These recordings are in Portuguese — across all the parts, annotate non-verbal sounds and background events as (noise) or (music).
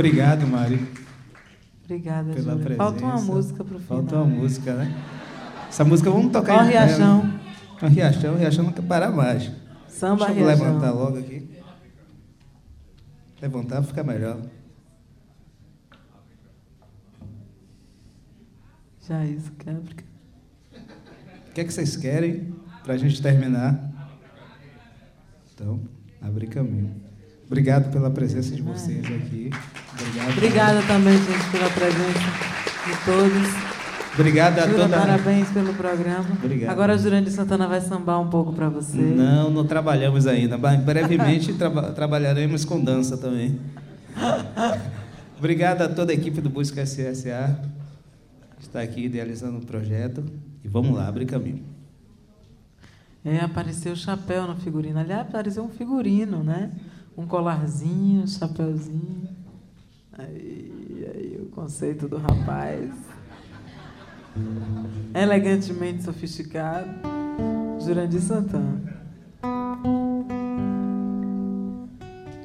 Obrigado, Mari. Obrigada, pela Júlia. presença. Falta uma música pro final. Falta uma música, né? Essa música vamos tocar Ó, em Riachão. né? Ó, Riachão, Riachão não quer parar mais. Samba Deixa eu Riachão. levantar logo aqui. Levantar fica melhor. Já isso, Cáprica. O que é que vocês querem para a gente terminar? Então, abre caminho. Obrigado pela presença de vocês aqui. Obrigado. Obrigada também, gente, pela presença de todos. Obrigado a toda. parabéns pelo programa. Obrigado. Agora a Jurandir Santana vai sambar um pouco para você. Não, não trabalhamos ainda, mas brevemente traba- trabalharemos com dança também. Obrigado a toda a equipe do Busca SSA que está aqui idealizando o projeto. E vamos lá, abre caminho. É, apareceu o chapéu no figurino. Aliás, apareceu um figurino, né? Um colarzinho, um chapéuzinho. Aí, aí o conceito do rapaz. Elegantemente sofisticado. Jurandir Santana.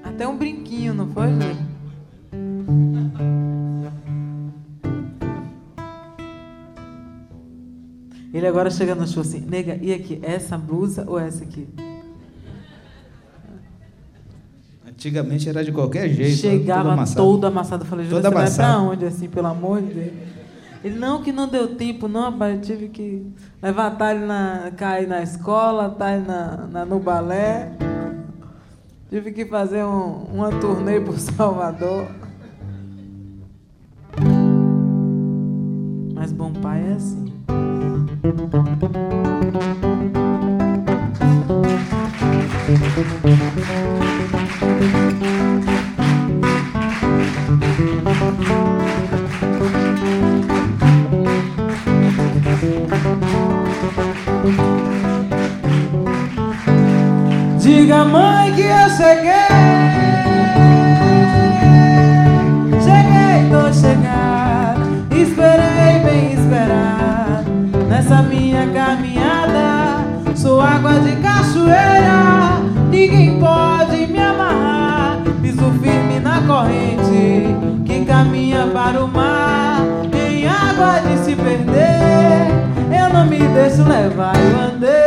Até um brinquinho, não foi, Júlio? Ele agora chega no show assim, nega, e aqui, essa blusa ou essa aqui? Antigamente era de qualquer jeito. Chegava amassado. todo amassado. Eu falei, Júlio, você vai pra amassado. onde, assim, pelo amor de Deus? Ele, não, que não deu tempo, não, rapaz, eu tive que levar talho na, cair na escola, talho na, na, no balé. Tive que fazer um, uma turnê por (laughs) Salvador. Mas bom pai é assim. Diga, mãe, que eu cheguei. Cheguei, tô chegando. Esperei bem esperar. Nessa minha caminhada, sou água de cachoeira. Ninguém pode me amarrar. Piso firme na corrente que caminha para o mar. Em água de se perder, eu não me deixo levar. Eu andei,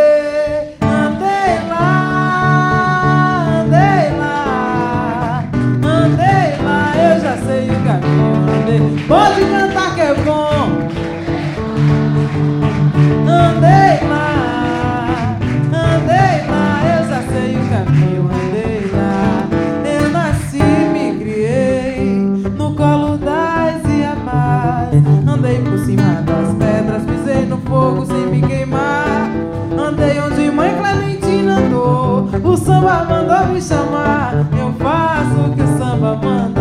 que é bom. Andei lá, andei lá, eu já sei o caminho, andei lá. Eu nasci, me criei no colo das Iabás. Andei por cima das pedras, pisei no fogo sem me queimar. Andei onde mãe Clementina andou, o samba mandou me chamar. Eu faço o que o samba manda,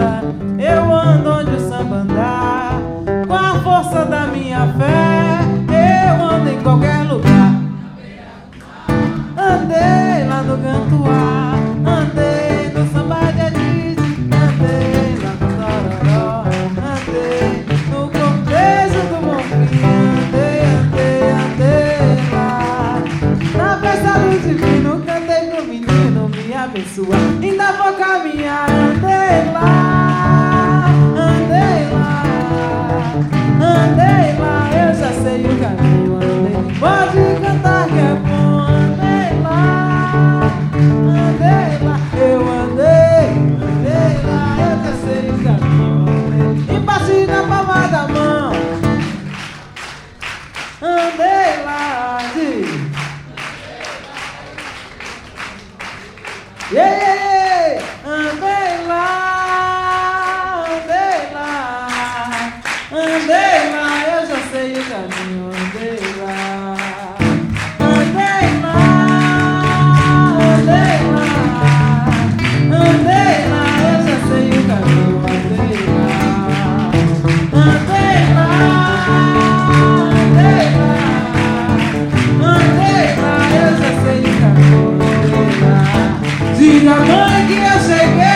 abençoar. Ainda vou caminhar, andei lá, eu já sei o caminho, andei lá. Andei lá, andei lá, andei lá, eu já sei o caminho, andei lá. Andei lá, andei lá, andei lá, eu já sei o caminho, andei lá. Diga mãe que eu cheguei.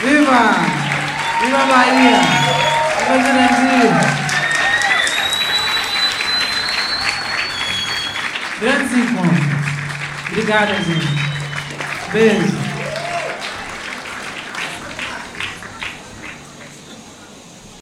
Viva! Viva Bahia! Beijo, Nenzinho. Grandes encontros. Obrigada, gente. Beijo.